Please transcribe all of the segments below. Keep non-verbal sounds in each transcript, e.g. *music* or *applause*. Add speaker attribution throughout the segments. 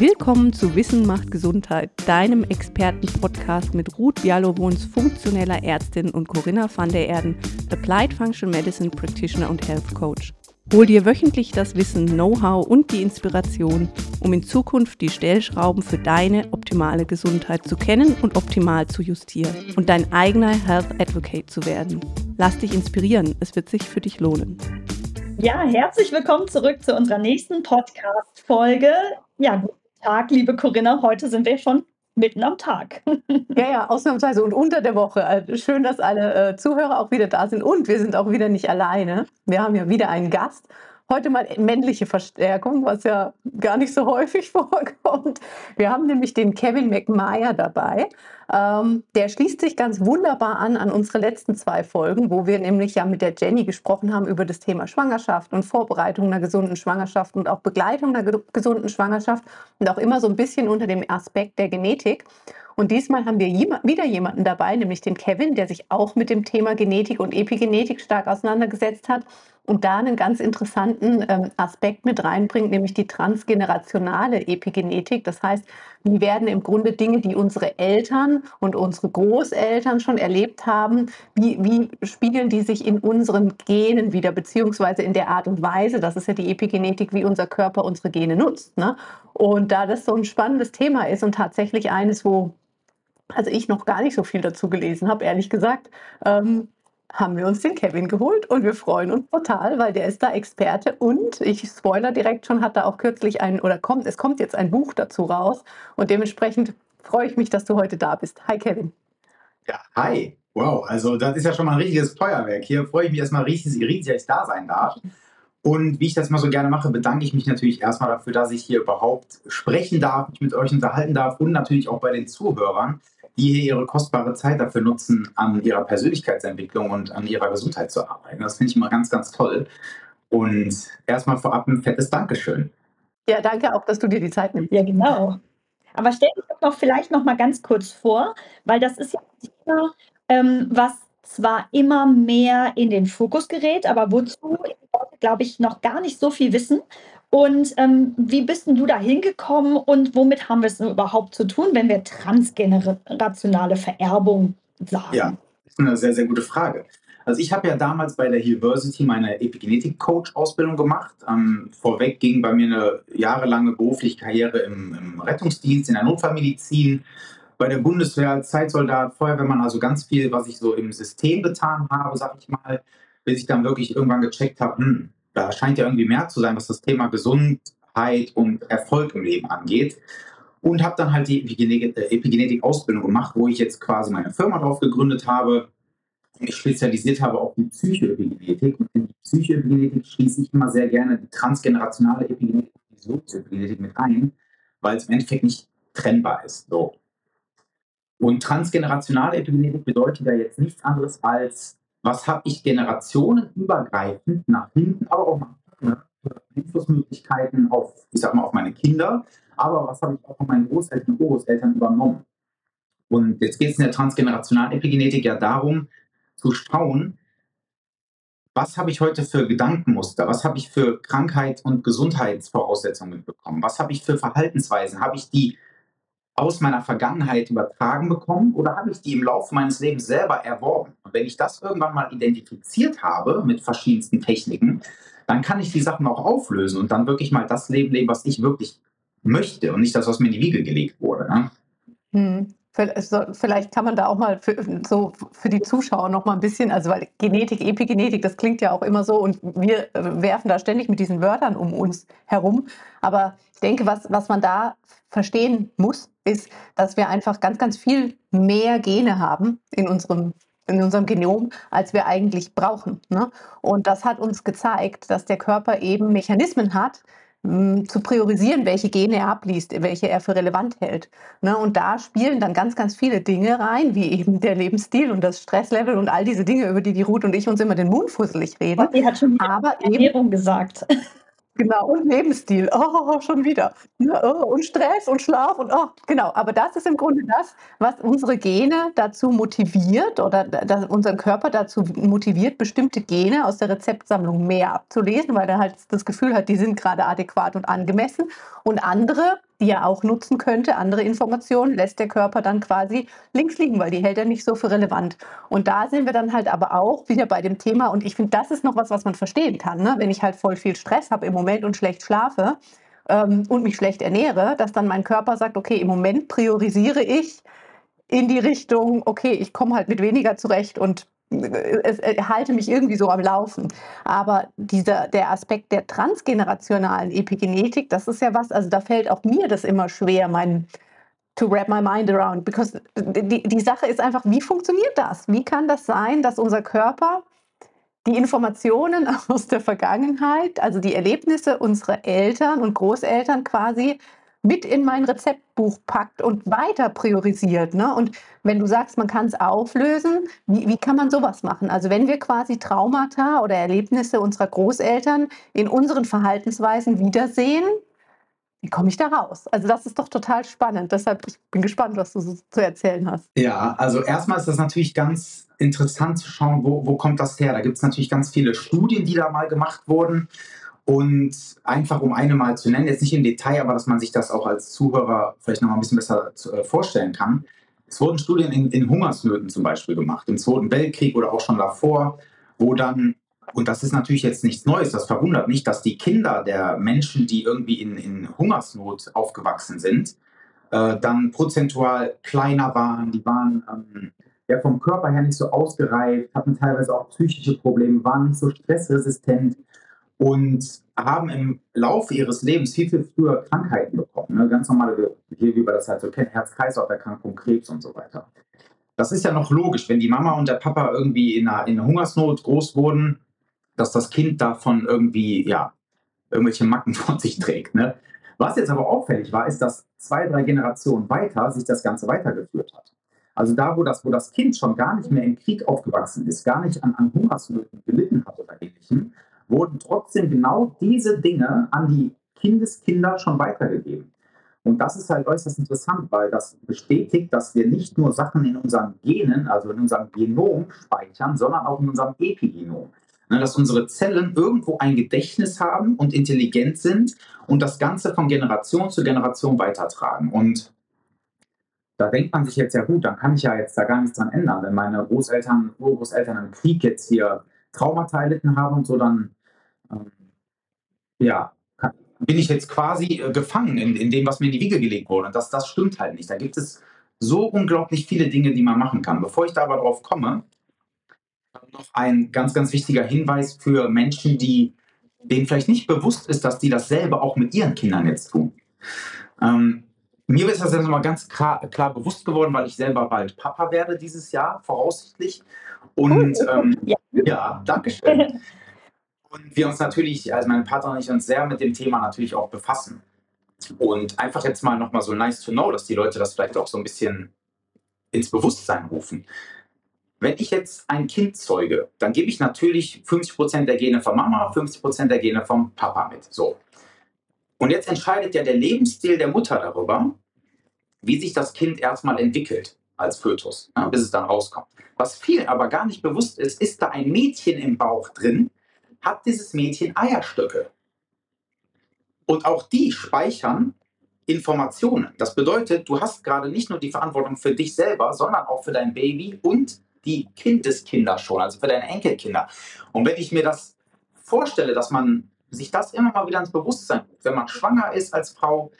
Speaker 1: Willkommen zu Wissen macht Gesundheit, deinem Experten-Podcast mit Ruth Bialowons, funktioneller Ärztin und Corinna van der Erden, Applied Functional Medicine Practitioner und Health Coach. Hol dir wöchentlich das Wissen, Know-how und die Inspiration, um in Zukunft die Stellschrauben für deine optimale Gesundheit zu kennen und optimal zu justieren und dein eigener Health Advocate zu werden. Lass dich inspirieren, es wird sich für dich lohnen.
Speaker 2: Ja, herzlich willkommen zurück zu unserer nächsten Podcast-Folge. Ja, guten Tag, liebe Corinna. Heute sind wir schon mitten am Tag.
Speaker 1: ja, ja, ausnahmsweise und unter der Woche. Also schön, dass alle äh, Zuhörer auch wieder da sind und wir sind auch wieder nicht alleine. Wir haben ja wieder einen Gast Heute mal männliche Verstärkung, was ja gar nicht so häufig *laughs* vorkommt. Wir haben nämlich den Kevin McMeyer dabei. Ähm, der schließt sich ganz wunderbar an an unsere letzten zwei Folgen, wo wir nämlich ja mit der Jenny gesprochen haben über das Thema Schwangerschaft und Vorbereitung einer gesunden Schwangerschaft und auch Begleitung einer gesunden Schwangerschaft und auch immer so ein bisschen unter dem Aspekt der Genetik. Und diesmal haben wir wieder jemanden dabei, nämlich den Kevin, der sich auch mit dem Thema Genetik und Epigenetik stark auseinandergesetzt hat und da einen ganz interessanten ähm, Aspekt mit reinbringt, nämlich die transgenerationale Epigenetik. Das heißt, wie werden im Grunde Dinge, die unsere Eltern und unsere Großeltern schon erlebt haben, wie, wie spiegeln die sich in unseren Genen wieder, beziehungsweise in der Art und Weise, das ist ja die Epigenetik, wie unser Körper unsere Gene nutzt. Ne? Und da das so ein spannendes Thema ist und tatsächlich eines, wo also ich noch gar nicht so viel dazu gelesen habe, ehrlich gesagt, ähm, haben wir uns den Kevin geholt und wir freuen uns total, weil der ist da Experte und ich spoiler direkt schon, hat da auch kürzlich ein oder kommt, es kommt jetzt ein Buch dazu raus und dementsprechend freue ich mich, dass du heute da bist. Hi Kevin.
Speaker 3: Ja, hi. Wow, also das ist ja schon mal ein richtiges Feuerwerk. Hier freue ich mich erstmal riesig, riesig, dass ich da sein darf. Und wie ich das mal so gerne mache, bedanke ich mich natürlich erstmal dafür, dass ich hier überhaupt sprechen darf, mich mit euch unterhalten darf und natürlich auch bei den Zuhörern die hier ihre kostbare Zeit dafür nutzen, an ihrer Persönlichkeitsentwicklung und an ihrer Gesundheit zu arbeiten. Das finde ich immer ganz, ganz toll. Und erstmal vorab ein fettes Dankeschön.
Speaker 1: Ja, danke auch, dass du dir die Zeit nimmst.
Speaker 2: Ja, genau. Aber stell dich doch noch vielleicht noch mal ganz kurz vor, weil das ist ja ein Thema, ähm, was zwar immer mehr in den Fokus gerät, aber wozu, glaube ich, noch gar nicht so viel wissen. Und ähm, wie bist denn du da hingekommen und womit haben wir es überhaupt zu tun, wenn wir transgenerationale Vererbung sagen?
Speaker 3: Ja, das ist eine sehr, sehr gute Frage. Also ich habe ja damals bei der University meine Epigenetik-Coach-Ausbildung gemacht. Ähm, vorweg ging bei mir eine jahrelange berufliche Karriere im, im, Rettungsdienst, in der Notfallmedizin, bei der Bundeswehr als Zeitsoldat, Feuerwehrmann, also ganz viel, was ich so im System getan habe, sag ich mal, bis ich dann wirklich irgendwann gecheckt habe, hm, da scheint ja irgendwie mehr zu sein, was das Thema Gesundheit und Erfolg im Leben angeht. Und habe dann halt die äh, Epigenetik-Ausbildung gemacht, wo ich jetzt quasi meine Firma drauf gegründet habe, mich spezialisiert habe auf die Psychoepigenetik. Und in die Psychoepigenetik schließe ich immer sehr gerne die transgenerationale Epigenetik und die Sozioepigenetik mit ein, weil es im Endeffekt nicht trennbar ist. So. Und transgenerationale Epigenetik bedeutet ja jetzt nichts anderes als was habe ich generationenübergreifend nach hinten, aber auch nach vorne Einflussmöglichkeiten auf, ich sag mal, auf meine Kinder, aber was habe ich auch von meinen Großeltern und Großeltern übernommen. Und jetzt geht es in der transgenerationalen Epigenetik ja darum, zu schauen, was habe ich heute für Gedankenmuster, was habe ich für Krankheit- und Gesundheitsvoraussetzungen mitbekommen, was habe ich für Verhaltensweisen, habe ich die aus meiner Vergangenheit übertragen bekommen oder habe ich die im Laufe meines Lebens selber erworben? Und wenn ich das irgendwann mal identifiziert habe mit verschiedensten Techniken, dann kann ich die Sachen auch auflösen und dann wirklich mal das Leben leben, was ich wirklich möchte und nicht das, was mir in die Wiege gelegt wurde. Ne?
Speaker 1: Hm. Vielleicht kann man da auch mal für, so für die Zuschauer noch mal ein bisschen, also weil Genetik, Epigenetik, das klingt ja auch immer so und wir werfen da ständig mit diesen Wörtern um uns herum. Aber ich denke, was, was man da verstehen muss, ist, dass wir einfach ganz, ganz viel mehr Gene haben in unserem in unserem Genom, als wir eigentlich brauchen. Ne? Und das hat uns gezeigt, dass der Körper eben Mechanismen hat, zu priorisieren, welche Gene er abliest, welche er für relevant hält. Ne? Und da spielen dann ganz, ganz viele Dinge rein, wie eben der Lebensstil und das Stresslevel und all diese Dinge, über die die Ruth und ich uns immer den Mund fusselig reden. Und
Speaker 2: die hat schon Aber Ernährung eben, gesagt.
Speaker 1: Genau, und Lebensstil. Oh, schon wieder. Oh, und Stress und Schlaf und oh, genau. Aber das ist im Grunde das, was unsere Gene dazu motiviert oder unseren Körper dazu motiviert, bestimmte Gene aus der Rezeptsammlung mehr abzulesen, weil er halt das Gefühl hat, die sind gerade adäquat und angemessen. Und andere die er auch nutzen könnte, andere Informationen, lässt der Körper dann quasi links liegen, weil die hält er nicht so für relevant. Und da sind wir dann halt aber auch wieder bei dem Thema, und ich finde, das ist noch was, was man verstehen kann, ne? wenn ich halt voll viel Stress habe im Moment und schlecht schlafe ähm, und mich schlecht ernähre, dass dann mein Körper sagt, okay, im Moment priorisiere ich in die Richtung, okay, ich komme halt mit weniger zurecht und es, äh, halte mich irgendwie so am Laufen. Aber dieser, der Aspekt der transgenerationalen Epigenetik, das ist ja was, also da fällt auch mir das immer schwer, mein to wrap my mind around, because die, die Sache ist einfach, wie funktioniert das? Wie kann das sein, dass unser Körper die Informationen *laughs* aus der Vergangenheit, also die Erlebnisse unserer Eltern und Großeltern quasi mit in mein Rezeptbuch packt und weiter priorisiert. Ne? Und wenn du sagst, man kann es auflösen, wie, wie kann man sowas machen? Also wenn wir quasi Traumata oder Erlebnisse unserer Großeltern in unseren Verhaltensweisen wiedersehen, wie komme ich da raus? Also das ist doch total spannend. Deshalb ich bin gespannt, was du so zu erzählen hast.
Speaker 3: Ja, also erstmal ist das natürlich ganz interessant zu schauen, wo, wo kommt das her? Da gibt es natürlich ganz viele Studien, die da mal gemacht wurden. Und einfach um eine mal zu nennen, jetzt nicht im Detail, aber dass man sich das auch als Zuhörer vielleicht noch mal ein bisschen besser äh, vorstellen kann. Es wurden Studien in, in Hungersnöten zum Beispiel gemacht, im Zweiten Weltkrieg oder auch schon davor, wo dann, und das ist natürlich jetzt nichts Neues, das verwundert nicht, dass die Kinder der Menschen, die irgendwie in, in Hungersnot aufgewachsen sind, äh, dann prozentual kleiner waren, die waren ähm, ja, vom Körper her nicht so ausgereift, hatten teilweise auch psychische Probleme, waren nicht so stressresistent und haben im Laufe ihres Lebens viel, viel früher Krankheiten bekommen. Ne? Ganz normale, hier wie wir das halt so kennen, Herz-Kreislauf-Erkrankung, Krebs und so weiter. Das ist ja noch logisch, wenn die Mama und der Papa irgendwie in einer, in einer Hungersnot groß wurden, dass das Kind davon irgendwie, ja, irgendwelche Macken *laughs* von sich trägt. Ne? Was jetzt aber auffällig war, ist, dass zwei, drei Generationen weiter sich das Ganze weitergeführt hat. Also da, wo das, wo das Kind schon gar nicht mehr im Krieg aufgewachsen ist, gar nicht an, an Hungersnöten gelitten hat oder ähnlichem, wurden trotzdem genau diese Dinge an die Kindeskinder schon weitergegeben. Und das ist halt äußerst interessant, weil das bestätigt, dass wir nicht nur Sachen in unseren Genen, also in unserem Genom speichern, sondern auch in unserem Epigenom. Ne, dass unsere Zellen irgendwo ein Gedächtnis haben und intelligent sind und das Ganze von Generation zu Generation weitertragen. Und da denkt man sich jetzt ja gut, dann kann ich ja jetzt da gar nichts dran ändern. Wenn meine Großeltern, Urgroßeltern im Krieg jetzt hier Traumata erlitten haben und so, dann ja, bin ich jetzt quasi äh, gefangen in, in dem, was mir in die Wiege gelegt wurde. Und das, das stimmt halt nicht. Da gibt es so unglaublich viele Dinge, die man machen kann. Bevor ich da aber drauf komme, noch ein ganz, ganz wichtiger Hinweis für Menschen, die denen vielleicht nicht bewusst ist, dass die dasselbe auch mit ihren Kindern jetzt tun. Ähm, mir ist das jetzt mal ganz klar, klar, bewusst geworden, weil ich selber bald Papa werde dieses Jahr, voraussichtlich. Und ähm, ja. ja, danke schön. *laughs* Und wir uns natürlich, also mein Partner und ich, uns sehr mit dem Thema natürlich auch befassen. Und einfach jetzt mal nochmal so nice to know, dass die Leute das vielleicht auch so ein bisschen ins Bewusstsein rufen. Wenn ich jetzt ein Kind zeuge, dann gebe ich natürlich 50% der Gene von Mama, 50% der Gene vom Papa mit. So. Und jetzt entscheidet ja der Lebensstil der Mutter darüber, wie sich das Kind erstmal entwickelt als Fötus, ja, bis es dann rauskommt. Was vielen aber gar nicht bewusst ist, ist da ein Mädchen im Bauch drin, hat dieses Mädchen Eierstöcke. Und auch die speichern Informationen. Das bedeutet, du hast gerade nicht nur die Verantwortung für dich selber, sondern auch für dein Baby und die Kindeskinder schon, also für deine Enkelkinder. Und wenn ich mir das vorstelle, dass man sich das immer mal wieder ins Bewusstsein, wenn man schwanger ist als Frau,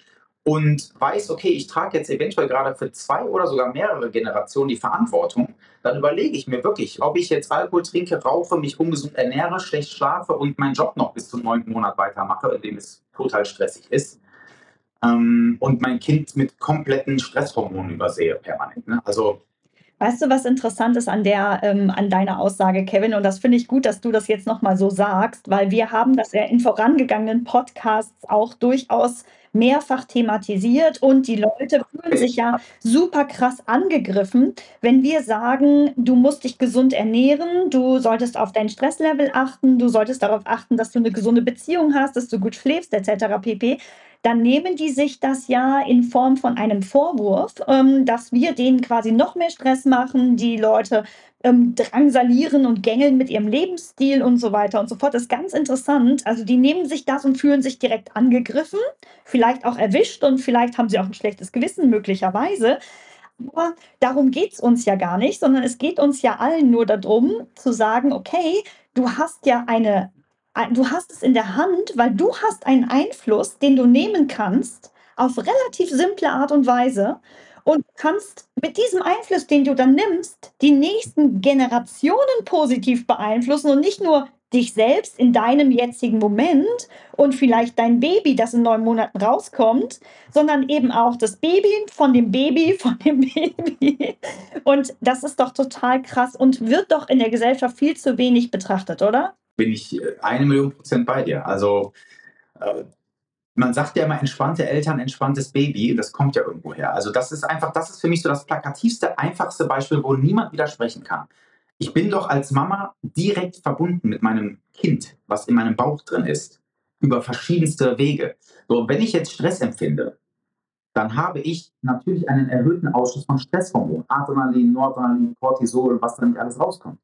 Speaker 3: und weiß, okay, ich trage jetzt eventuell gerade für zwei oder sogar mehrere Generationen die Verantwortung, dann überlege ich mir wirklich, ob ich jetzt Alkohol trinke, rauche, mich ungesund ernähre, schlecht schlafe und meinen Job noch bis zum neunten Monat weitermache, in dem es total stressig ist. Ähm, und mein Kind mit kompletten Stresshormonen übersehe permanent. Ne? Also
Speaker 2: Weißt du, was interessant ist an der, ähm, an deiner Aussage, Kevin? Und das finde ich gut, dass du das jetzt nochmal so sagst, weil wir haben das ja in vorangegangenen Podcasts auch durchaus mehrfach thematisiert und die Leute fühlen sich ja super krass angegriffen, wenn wir sagen, du musst dich gesund ernähren, du solltest auf dein Stresslevel achten, du solltest darauf achten, dass du eine gesunde Beziehung hast, dass du gut schläfst, etc. pp. dann nehmen die sich das ja in Form von einem Vorwurf, ähm, dass wir denen quasi noch mehr Stress machen, die Leute ähm, drangsalieren und gängeln mit ihrem Lebensstil und so weiter und so fort. Das ist ganz interessant. Also die nehmen sich das und fühlen sich direkt angegriffen, vielleicht auch erwischt und vielleicht haben sie auch ein schlechtes Gewissen möglicherweise. Aber darum geht es uns ja gar nicht, sondern es geht uns ja allen nur darum zu sagen, okay, du hast ja eine, du hast es in der Hand, weil du hast einen Einfluss, den du nehmen kannst, auf relativ simple Art und Weise und kannst mit diesem Einfluss, den du dann nimmst, die nächsten Generationen positiv beeinflussen und nicht nur dich selbst in deinem jetzigen Moment und vielleicht dein Baby, das in neun Monaten rauskommt, sondern eben auch das Baby von dem Baby *laughs* von dem Baby. Und das ist doch total krass und wird doch in der Gesellschaft viel zu wenig betrachtet, oder?
Speaker 3: Bin ich äh, eine Million Prozent bei dir. Also äh, man sagt ja immer entspannte Eltern, entspanntes Baby, das kommt ja irgendwo her. Also das ist einfach, das ist für mich so das plakativste, einfachste Beispiel, wo niemand widersprechen kann. Ich bin doch als Mama direkt verbunden mit meinem Kind, was in meinem Bauch drin ist, über verschiedenste Wege. So, wenn ich jetzt Stress empfinde, dann habe ich natürlich einen erhöhten Ausschuss von Stresshormonen, Adrenalin, Noradrenalin, Cortisol, was da nicht alles rauskommt.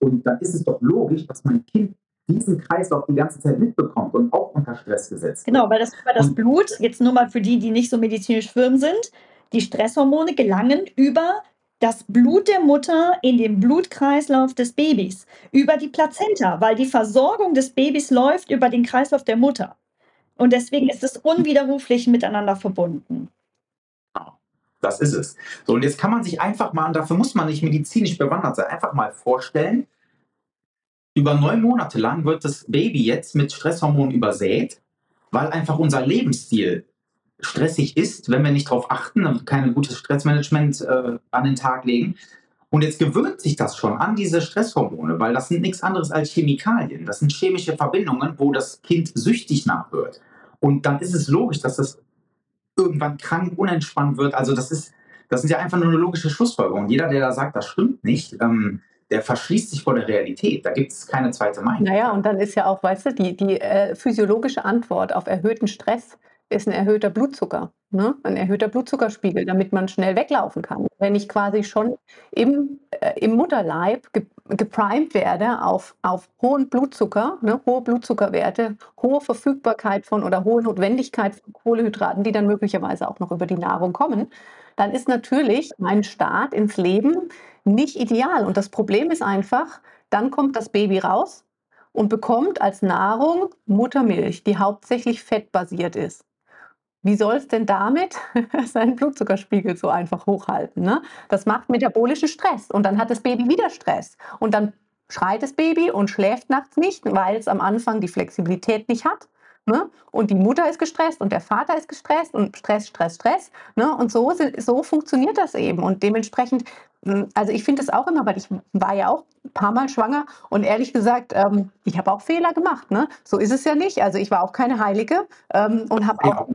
Speaker 3: Und dann ist es doch logisch, dass mein Kind diesen Kreislauf die ganze Zeit mitbekommt und auch unter Stress gesetzt
Speaker 2: wird. Genau, weil das über das und Blut, jetzt nur mal für die, die nicht so medizinisch firm sind, die Stresshormone gelangen über das Blut der Mutter in den Blutkreislauf des Babys, über die Plazenta, weil die Versorgung des Babys läuft über den Kreislauf der Mutter. Und deswegen ist es unwiderruflich miteinander verbunden.
Speaker 3: Das ist es. So, und jetzt kann man sich einfach mal, und dafür muss man nicht medizinisch bewandert sein, einfach mal vorstellen, über neun Monate lang wird das Baby jetzt mit Stresshormonen übersät, weil einfach unser Lebensstil stressig ist, wenn wir nicht darauf achten und kein gutes Stressmanagement äh, an den Tag legen. Und jetzt gewöhnt sich das schon an diese Stresshormone, weil das sind nichts anderes als Chemikalien. Das sind chemische Verbindungen, wo das Kind süchtig nachhört. Und dann ist es logisch, dass das irgendwann krank, unentspannt wird. Also das ist, das sind ja einfach nur eine logische Schlussfolgerung. Jeder, der da sagt, das stimmt nicht, ähm, der verschließt sich vor der Realität. Da gibt es keine zweite Meinung.
Speaker 1: Naja, und dann ist ja auch, weißt du, die, die äh, physiologische Antwort auf erhöhten Stress ist ein erhöhter Blutzucker, ne? ein erhöhter Blutzuckerspiegel, damit man schnell weglaufen kann. Wenn ich quasi schon im, äh, im Mutterleib ge geprimed werde auf, auf hohen Blutzucker, ne? hohe Blutzuckerwerte, hohe Verfügbarkeit von oder hohe Notwendigkeit von Kohlehydraten, die dann möglicherweise auch noch über die Nahrung kommen, dann ist natürlich mein Start ins Leben nicht ideal. Und das Problem ist einfach, dann kommt das Baby raus und bekommt als Nahrung Muttermilch, die hauptsächlich fettbasiert ist. Wie soll es denn damit *laughs* seinen Blutzuckerspiegel so einfach hochhalten? Ne? Das macht metabolischen Stress und dann hat das Baby wieder Stress und dann schreit das Baby und schläft nachts nicht, weil es am Anfang die Flexibilität nicht hat. Ne? Und die Mutter ist gestresst und der Vater ist gestresst und Stress, Stress, Stress. Ne? Und so, so funktioniert das eben. Und dementsprechend, hm, also ich finde es auch immer, weil ich war ja auch ein paar Mal schwanger und ehrlich gesagt, ähm, ich habe auch Fehler gemacht. Ne? So ist es ja nicht. Also ich war auch keine Heilige ähm, und habe auch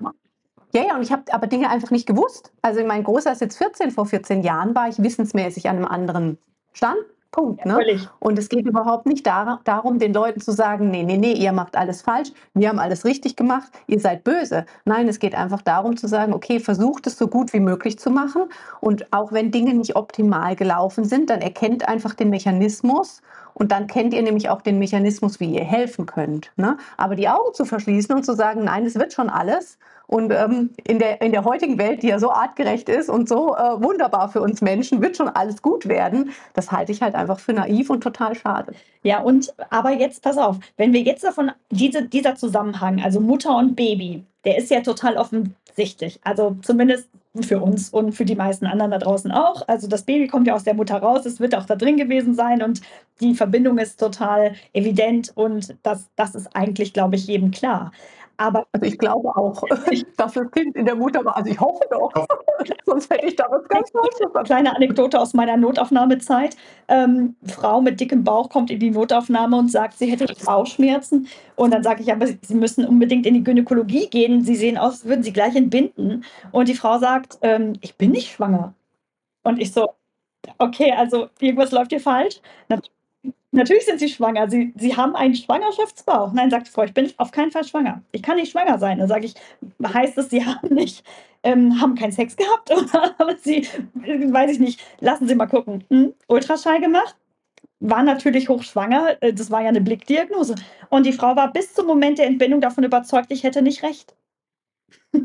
Speaker 1: ja, ja, und ich habe aber Dinge einfach nicht gewusst. Also mein Großer ist jetzt 14, vor 14 Jahren war ich wissensmäßig an einem anderen Stand. Punkt. Ne? und es geht überhaupt nicht dar darum, den Leuten zu sagen, nee, nee, nee, ihr macht alles falsch, wir haben alles richtig gemacht, ihr seid böse. Nein, es geht einfach darum zu sagen, okay, versucht es so gut wie möglich zu machen. Und auch wenn Dinge nicht optimal gelaufen sind, dann erkennt einfach den Mechanismus und dann kennt ihr nämlich auch den Mechanismus, wie ihr helfen könnt. Ne? Aber die Augen zu verschließen und zu sagen, nein, es wird schon alles und ähm, in, der, in der heutigen Welt, die ja so artgerecht ist und so äh, wunderbar für uns Menschen, wird schon alles gut werden. Das halte ich halt einfach für naiv und total schade.
Speaker 2: Ja, und aber jetzt pass auf, wenn wir jetzt davon, diese, dieser Zusammenhang, also Mutter und Baby, der ist ja total offensichtlich. Also zumindest für uns und für die meisten anderen da draußen auch. Also das Baby kommt ja aus der Mutter raus, es wird auch da drin gewesen sein und die Verbindung ist total evident und das, das ist eigentlich, glaube ich, jedem klar.
Speaker 1: Aber also ich glaube auch, *laughs* dass das Kind in der Mutter war. Also ich hoffe doch. *laughs* Sonst hätte ich da was ganz
Speaker 2: Falsches. Kleine Anekdote aus meiner Notaufnahmezeit. Ähm, Frau mit dickem Bauch kommt in die Notaufnahme und sagt, sie hätte Bauchschmerzen. Und dann sage ich, aber Sie müssen unbedingt in die Gynäkologie gehen. Sie sehen aus, würden Sie gleich entbinden. Und die Frau sagt, ähm, ich bin nicht schwanger. Und ich so, okay, also irgendwas läuft hier falsch. Natürlich sind Sie schwanger. Sie, Sie haben einen Schwangerschaftsbauch. Nein, sagt die Frau, ich bin auf keinen Fall schwanger. Ich kann nicht schwanger sein. Dann sage ich, heißt es, Sie haben nicht, ähm, haben keinen Sex gehabt *laughs* oder haben Sie, weiß ich nicht, lassen Sie mal gucken. Hm? Ultraschall gemacht? War natürlich hochschwanger. Äh, das war ja eine Blickdiagnose. Und die Frau war bis zum Moment der Entbindung davon überzeugt, ich hätte nicht recht. *laughs*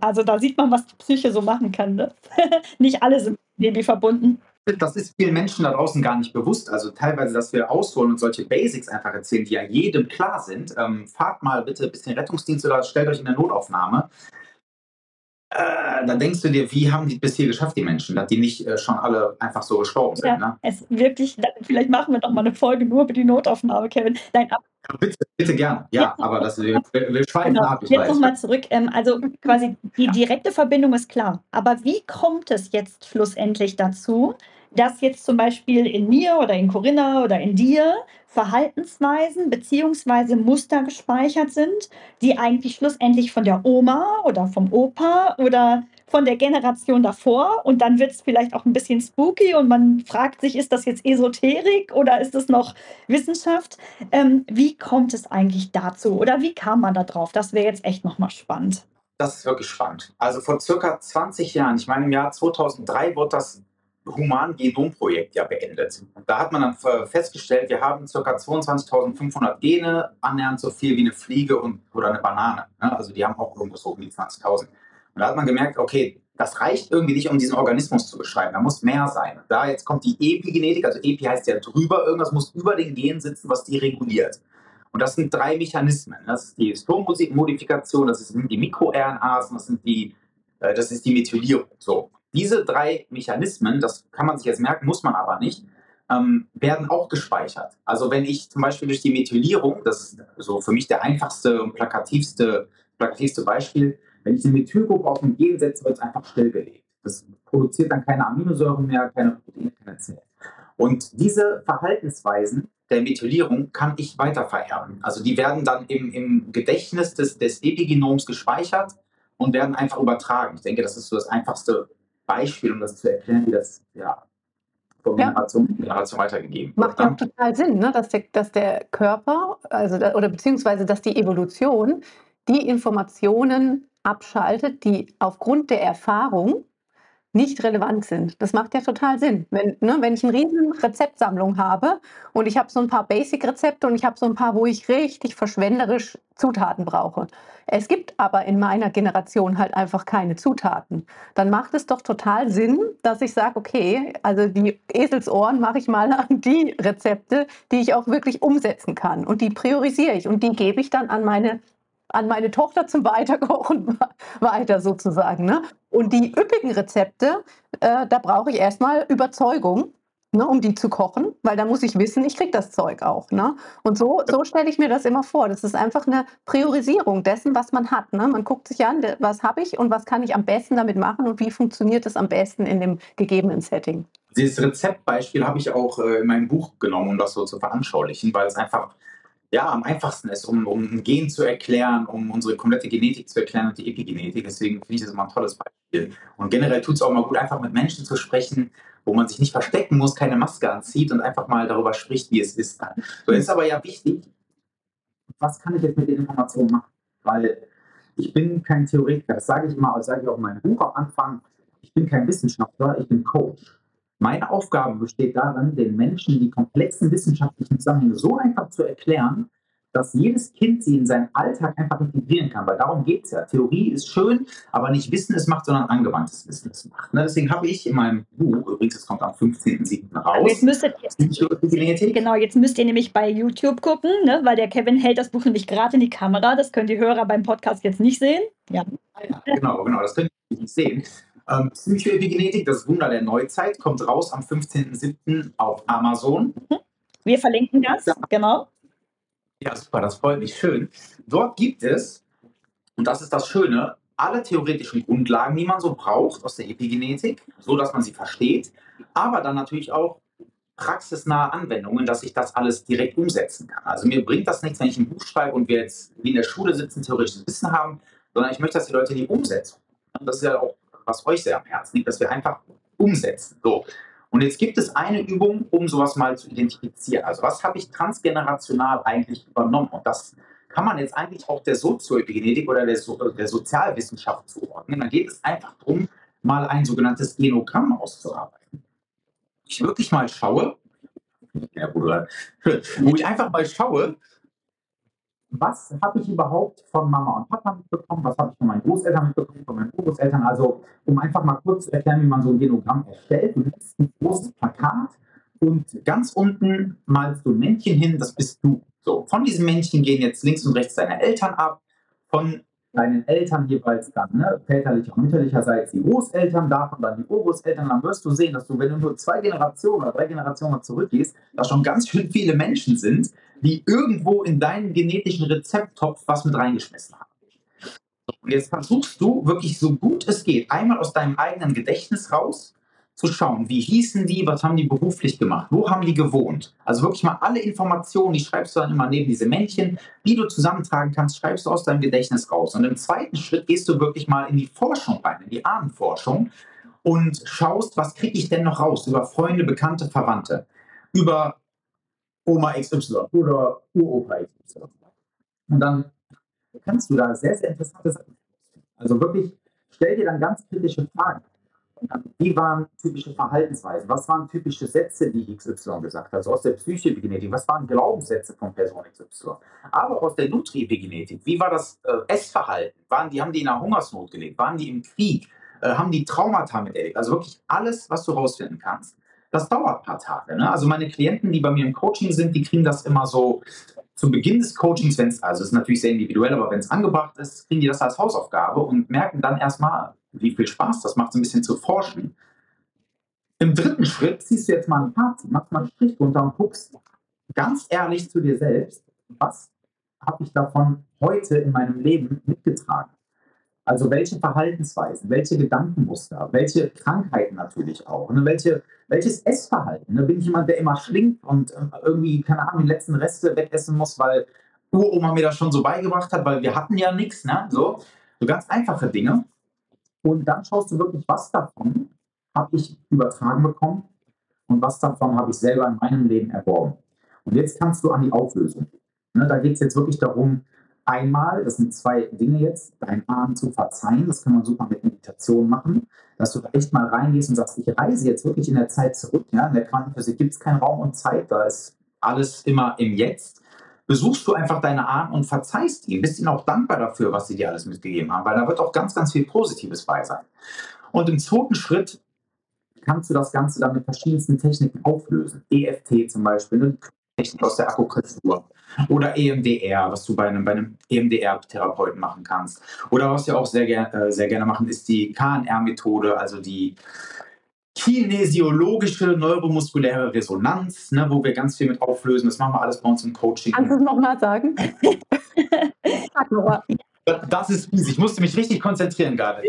Speaker 2: also da sieht man, was die Psyche so machen kann. Ne? *laughs* nicht alle sind Baby verbunden
Speaker 3: das ist vielen Menschen da draußen gar nicht bewusst. Also teilweise, dass wir ausholen und solche Basics einfach erzählen, die ja jedem klar sind. Ähm, fahrt mal bitte ein bisschen Rettungsdienst oder stellt euch in der Notaufnahme. Äh, dann denkst du dir, wie haben die bis hier geschafft, die Menschen, dass die nicht äh, schon alle einfach so gestorben sind.
Speaker 2: Ja,
Speaker 3: ne?
Speaker 2: es wirklich, vielleicht machen wir doch mal eine Folge nur über die Notaufnahme, Kevin. Dein
Speaker 3: Ab bitte, bitte gerne. Ja, ja, aber das, wir, wir schweifen genau. ab.
Speaker 2: Jetzt nochmal zurück. Ähm, also quasi die direkte Verbindung ist klar. Aber wie kommt es jetzt schlussendlich dazu, dass jetzt zum Beispiel in mir oder in Corinna oder in dir Verhaltensweisen beziehungsweise Muster gespeichert sind, die eigentlich schlussendlich von der Oma oder vom Opa oder von der Generation davor und dann wird es vielleicht auch ein bisschen spooky und man fragt sich, ist das jetzt Esoterik oder ist es noch Wissenschaft? Ähm, wie kommt es eigentlich dazu oder wie kam man da drauf? Das wäre jetzt echt nochmal spannend.
Speaker 3: Das ist wirklich spannend. Also vor circa 20 Jahren, ich meine im Jahr 2003 wurde das Human-Genom-Projekt ja beendet. Da hat man dann festgestellt, wir haben ca. 22.500 Gene, annähernd so viel wie eine Fliege und, oder eine Banane. Ne? Also die haben auch irgendwo so um die 20.000. Und da hat man gemerkt, okay, das reicht irgendwie nicht, um diesen Organismus zu beschreiben. Da muss mehr sein. Da jetzt kommt die Epigenetik, also Epi heißt ja drüber, irgendwas muss über den Gen sitzen, was die reguliert. Und das sind drei Mechanismen. Das ist die Histonmodifikation, das sind die MikroRNAs und das, sind die, äh, das ist die Methylierung. So. Diese drei Mechanismen, das kann man sich jetzt merken, muss man aber nicht, ähm, werden auch gespeichert. Also wenn ich zum Beispiel durch die Methylierung, das ist so für mich der einfachste und plakativste, plakativste Beispiel, wenn ich eine Methylgruppe auf ein Gen setze, wird es einfach stillgelegt. Das produziert dann keine Aminosäuren mehr, keine Proteine, keine Zellen. Und diese Verhaltensweisen der Methylierung kann ich weitervererben. Also die werden dann im, im Gedächtnis des, des Epigenoms gespeichert und werden einfach übertragen. Ich denke, das ist so das einfachste Beispiel, um das zu erklären, wie das ja, von Generation zu Generation weitergegeben
Speaker 1: wird. Macht ja auch total Sinn, ne? dass, der, dass der Körper, also oder beziehungsweise dass die Evolution die Informationen abschaltet, die aufgrund der Erfahrung nicht relevant sind. Das macht ja total Sinn. Wenn, ne, wenn ich eine riesen Rezeptsammlung habe und ich habe so ein paar Basic-Rezepte und ich habe so ein paar, wo ich richtig verschwenderisch Zutaten brauche. Es gibt aber in meiner Generation halt einfach keine Zutaten. Dann macht es doch total Sinn, dass ich sage, okay, also die Eselsohren mache ich mal an die Rezepte, die ich auch wirklich umsetzen kann. Und die priorisiere ich und die gebe ich dann an meine an meine Tochter zum Weiterkochen *laughs* weiter sozusagen. Ne? Und die üppigen Rezepte, äh, da brauche ich erstmal Überzeugung, ne, um die zu kochen, weil da muss ich wissen, ich kriege das Zeug auch. Ne? Und so, so stelle ich mir das immer vor. Das ist einfach eine Priorisierung dessen, was man hat. Ne? Man guckt sich an, was habe ich und was kann ich am besten damit machen und wie funktioniert es am besten in dem gegebenen Setting.
Speaker 3: Dieses Rezeptbeispiel habe ich auch äh, in meinem Buch genommen, um das so zu veranschaulichen, weil es einfach ja, am einfachsten ist, um, um ein Gen zu erklären, um unsere komplette Genetik zu erklären und die Epigenetik. Deswegen finde ich das immer ein tolles Beispiel. Und generell tut es auch mal gut, einfach mit Menschen zu sprechen, wo man sich nicht verstecken muss, keine Maske anzieht und einfach mal darüber spricht, wie es ist. So ist aber ja wichtig, was kann ich jetzt mit den Informationen machen? Weil ich bin kein Theoretiker, das sage ich immer, das sage ich auch in meinem Buch am Anfang, ich bin kein Wissenschaftler, ich bin Coach. Meine Aufgabe besteht darin, den Menschen die komplexen wissenschaftlichen Zusammenhänge so einfach zu erklären, dass jedes Kind sie in seinen Alltag einfach integrieren kann. Weil darum geht es ja. Theorie ist schön, aber nicht Wissen es macht, sondern angewandtes Wissen es macht. Ne? Deswegen habe ich in meinem Buch, übrigens, es kommt am 15.07. raus.
Speaker 2: Jetzt müsstet ihr, genau, jetzt müsst ihr nämlich bei YouTube gucken, ne? weil der Kevin hält das Buch nämlich gerade in die Kamera. Das können die Hörer beim Podcast jetzt nicht sehen. Ja.
Speaker 3: ja genau, genau, das können die nicht sehen. Ähm, Psychoepigenetik, das Wunder der Neuzeit, kommt raus am 15.07. auf Amazon.
Speaker 2: Mhm. Wir verlinken das, ja. genau.
Speaker 3: Ja, super, das freut mich schön. Dort gibt es, und das ist das Schöne, alle theoretischen Grundlagen, die man so braucht aus der Epigenetik, so dass man sie versteht, aber dann natürlich auch praxisnahe Anwendungen, dass ich das alles direkt umsetzen kann. Also mir bringt das nichts, wenn ich ein Buch schreibe und wir jetzt wie in der Schule sitzen, theoretisches Wissen haben, sondern ich möchte, dass die Leute die Umsetzung. Das ist ja auch was euch sehr am Herzen liegt, dass wir einfach umsetzen. So. Und jetzt gibt es eine Übung, um sowas mal zu identifizieren. Also was habe ich transgenerational eigentlich übernommen? Und das kann man jetzt eigentlich auch der Sozioepigenetik oder der, so der Sozialwissenschaft zuordnen. Da geht es einfach darum, mal ein sogenanntes Genogramm auszuarbeiten. Ich wirklich mal schaue, ja, Bruder, *laughs* wo ich einfach mal schaue, was habe ich überhaupt von Mama und Papa mitbekommen, was habe ich von meinen Großeltern mitbekommen, von meinen Großeltern. Also, um einfach mal kurz zu erklären, wie man so ein Genogramm erstellt. Du nimmst ein großes Plakat und ganz unten malst du ein Männchen hin, das bist du. So, von diesem Männchen gehen jetzt links und rechts deine Eltern ab, von deinen Eltern jeweils dann, ne, väterlicher und mütterlicherseits die Großeltern, davon dann die Urgroßeltern, dann wirst du sehen, dass du, wenn du nur zwei Generationen oder drei Generationen zurückgehst, da schon ganz schön viele Menschen sind, die irgendwo in deinen genetischen Rezepttopf was mit reingeschmissen haben. Und jetzt versuchst du wirklich so gut es geht, einmal aus deinem eigenen Gedächtnis raus, zu schauen, wie hießen die, was haben die beruflich gemacht, wo haben die gewohnt. Also wirklich mal alle Informationen, die schreibst du dann immer neben diese Männchen, die du zusammentragen kannst, schreibst du aus deinem Gedächtnis raus. Und im zweiten Schritt gehst du wirklich mal in die Forschung rein, in die Ahnenforschung und schaust, was kriege ich denn noch raus über Freunde, Bekannte, Verwandte, über Oma XY oder Uropa XY. Und dann kannst du da sehr, sehr interessante Sachen. Also wirklich, stell dir dann ganz kritische Fragen. Wie waren typische Verhaltensweisen? Was waren typische Sätze, die XY gesagt hat? Also aus der Psychoepigenetik. Was waren Glaubenssätze von Person XY? Aber aus der Nutri-Epigenetik. Wie war das äh, Essverhalten? Waren die, haben die in einer Hungersnot gelebt? Waren die im Krieg? Äh, haben die Traumata mit erlebt? Also wirklich alles, was du rausfinden kannst. Das dauert ein paar Tage. Ne? Also meine Klienten, die bei mir im Coaching sind, die kriegen das immer so zu Beginn des Coachings, wenn es, also es ist natürlich sehr individuell, aber wenn es angebracht ist, kriegen die das als Hausaufgabe und merken dann erstmal, wie viel Spaß das macht, so ein bisschen zu forschen. Im dritten Schritt ziehst du jetzt mal ein Fazit, machst mal einen Strich drunter und guckst ganz ehrlich zu dir selbst, was habe ich davon heute in meinem Leben mitgetragen? Also welche Verhaltensweisen, welche Gedankenmuster, welche Krankheiten natürlich auch, ne? welche, welches Essverhalten. Ne? Bin ich jemand, der immer schlingt und äh, irgendwie, keine Ahnung, die letzten Reste wegessen muss, weil Uroma mir das schon so beigebracht hat, weil wir hatten ja nichts, ne? So, so ganz einfache Dinge. Und dann schaust du wirklich, was davon habe ich übertragen bekommen und was davon habe ich selber in meinem Leben erworben. Und jetzt kannst du an die Auflösung. Ne, da geht es jetzt wirklich darum, einmal, das sind zwei Dinge jetzt, deinen Arm zu verzeihen, das kann man super mit Meditation machen, dass du da echt mal reingehst und sagst, ich reise jetzt wirklich in der Zeit zurück. Ja? In der Quantenphysik gibt es keinen Raum und Zeit, da ist alles immer im Jetzt besuchst du einfach deine Ahnen und verzeihst ihnen, bist ihnen auch dankbar dafür, was sie dir alles mitgegeben haben, weil da wird auch ganz, ganz viel Positives bei sein. Und im zweiten Schritt kannst du das Ganze dann mit verschiedensten Techniken auflösen. EFT zum Beispiel, eine Technik aus der Akupressur oder EMDR, was du bei einem, bei einem EMDR-Therapeuten machen kannst. Oder was wir auch sehr, ger äh, sehr gerne machen, ist die KNR-Methode, also die kinesiologische neuromuskuläre Resonanz, ne, wo wir ganz viel mit auflösen. Das machen wir alles bei uns im Coaching.
Speaker 1: Kannst du es nochmal sagen? *laughs*
Speaker 3: Das ist fies. Ich musste mich richtig konzentrieren gerade.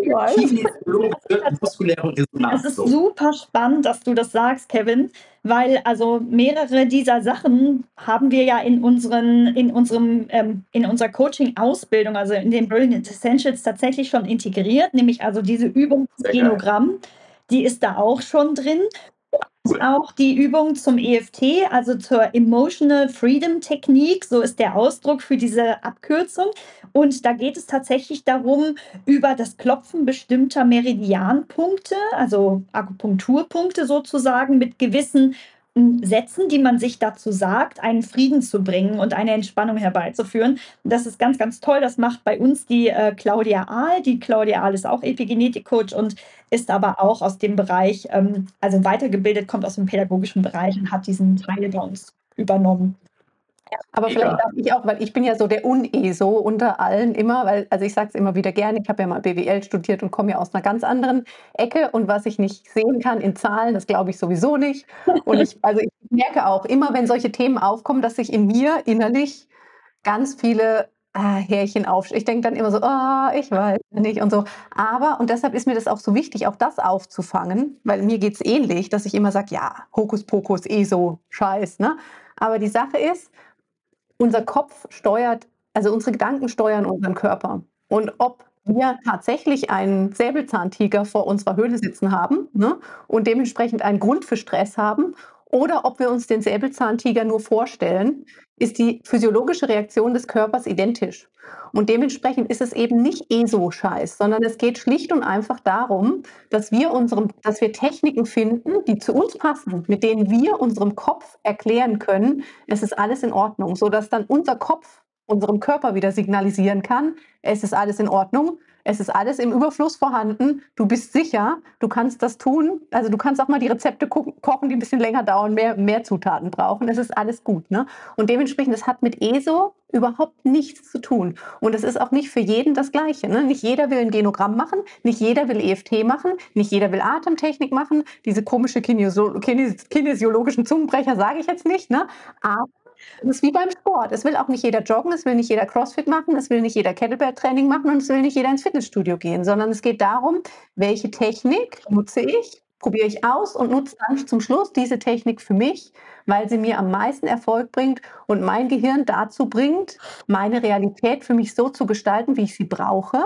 Speaker 2: muskuläre Resonanz. Das ist super spannend, dass du das sagst, Kevin, weil also mehrere dieser Sachen haben wir ja in unseren, in unserem, ähm, in unserer Coaching-Ausbildung, also in den Brilliant Essentials tatsächlich schon integriert, nämlich also diese Übung Genogramm. Die ist da auch schon drin. Auch die Übung zum EFT, also zur Emotional Freedom Technik, so ist der Ausdruck für diese Abkürzung. Und da geht es tatsächlich darum, über das Klopfen bestimmter Meridianpunkte, also Akupunkturpunkte sozusagen, mit gewissen Sätzen, die man sich dazu sagt, einen Frieden zu bringen und eine Entspannung herbeizuführen. Das ist ganz, ganz toll. Das macht bei uns die äh, Claudia Ahl. Die Claudia Ahl ist auch Epigenetik-Coach und ist aber auch aus dem Bereich, ähm, also weitergebildet, kommt aus dem pädagogischen Bereich und hat diesen Teil bei uns übernommen.
Speaker 1: Aber Mega. vielleicht darf ich auch, weil ich bin ja so der Un-ESO unter allen immer, weil, also ich sage es immer wieder gerne, ich habe ja mal BWL studiert und komme ja aus einer ganz anderen Ecke und was ich nicht sehen kann in Zahlen, das glaube ich sowieso nicht. Und ich, also ich merke auch immer, wenn solche Themen aufkommen, dass sich in mir innerlich ganz viele ah, Härchen auf. Ich denke dann immer so, oh, ich weiß nicht und so. Aber, und deshalb ist mir das auch so wichtig, auch das aufzufangen, weil mir geht es ähnlich, dass ich immer sage, ja, Hokuspokus, eh so, scheiß, ne? Aber die Sache ist, unser Kopf steuert, also unsere Gedanken steuern unseren Körper. Und ob wir tatsächlich einen Säbelzahntiger vor unserer Höhle sitzen haben ne, und dementsprechend einen Grund für Stress haben oder ob wir uns den Säbelzahntiger nur vorstellen, ist die physiologische Reaktion des Körpers identisch. Und dementsprechend ist es eben nicht ESO-Scheiß, sondern es geht schlicht und einfach darum, dass wir, unserem, dass wir Techniken finden, die zu uns passen, mit denen wir unserem Kopf erklären können, es ist alles in Ordnung, sodass dann unser Kopf unserem Körper wieder signalisieren kann, es ist alles in Ordnung, es ist alles im Überfluss vorhanden. Du bist sicher, du kannst das tun. Also du kannst auch mal die Rezepte kochen, die ein bisschen länger dauern, mehr, mehr Zutaten brauchen. Es ist alles gut. Ne? Und dementsprechend, das hat mit ESO überhaupt nichts zu tun. Und es ist auch nicht für jeden das Gleiche. Ne? Nicht jeder will ein Genogramm machen, nicht jeder will EFT machen, nicht jeder will Atemtechnik machen. Diese komische kinesiologischen Zungenbrecher sage ich jetzt nicht. Ne? Aber das ist wie beim Sport. Es will auch nicht jeder joggen, es will nicht jeder Crossfit machen, es will nicht jeder Kettlebell-Training machen und es will nicht jeder ins Fitnessstudio gehen, sondern es geht darum, welche Technik nutze ich, probiere ich aus und nutze dann zum Schluss diese Technik für mich, weil sie mir am meisten Erfolg bringt und mein Gehirn dazu bringt, meine Realität für mich so zu gestalten, wie ich sie brauche,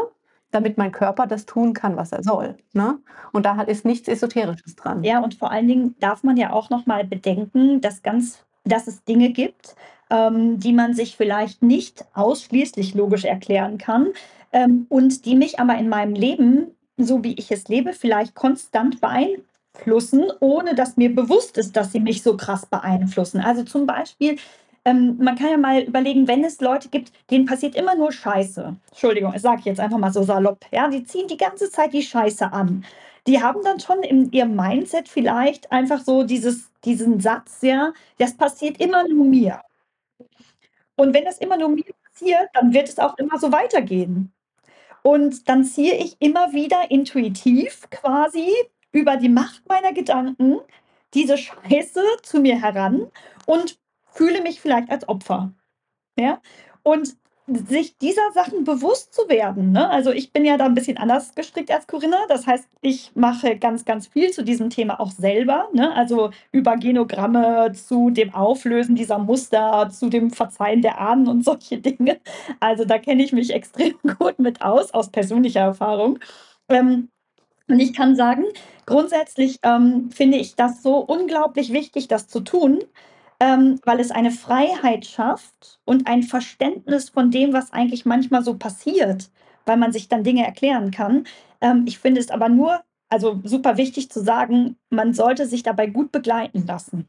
Speaker 1: damit mein Körper das tun kann, was er soll. Ne? Und da ist nichts Esoterisches dran.
Speaker 2: Ja, und vor allen Dingen darf man ja auch noch mal bedenken, dass ganz dass es Dinge gibt, ähm, die man sich vielleicht nicht ausschließlich logisch erklären kann ähm, und die mich aber in meinem Leben, so wie ich es lebe, vielleicht konstant beeinflussen, ohne dass mir bewusst ist, dass sie mich so krass beeinflussen. Also zum Beispiel, ähm, man kann ja mal überlegen, wenn es Leute gibt, denen passiert immer nur Scheiße. Entschuldigung, das sage ich jetzt einfach mal so salopp. Ja, die ziehen die ganze Zeit die Scheiße an die haben dann schon in ihrem Mindset vielleicht einfach so dieses, diesen Satz, ja, das passiert immer nur mir. Und wenn das immer nur mir passiert, dann wird es auch immer so weitergehen. Und dann ziehe ich immer wieder intuitiv quasi über die Macht meiner Gedanken diese Scheiße zu mir heran und fühle mich vielleicht als Opfer. Ja? Und sich dieser Sachen bewusst zu werden. Ne? Also ich bin ja da ein bisschen anders gestrickt als Corinna. Das heißt, ich mache ganz, ganz viel zu diesem Thema auch selber. Ne? Also über Genogramme zu dem Auflösen dieser Muster, zu dem Verzeihen der Ahnen und *laughs* solche Dinge. Also da kenne ich mich extrem *laughs* gut mit aus, aus persönlicher Erfahrung. Ähm, und ich kann sagen, grundsätzlich ähm, finde ich das so unglaublich wichtig, das zu tun, ähm, weil es eine Freiheit schafft und ein Verständnis von dem, was eigentlich manchmal so passiert, weil man sich dann Dinge erklären kann. Ähm, ich finde es aber nur, also super wichtig zu sagen, man sollte sich dabei gut begleiten lassen.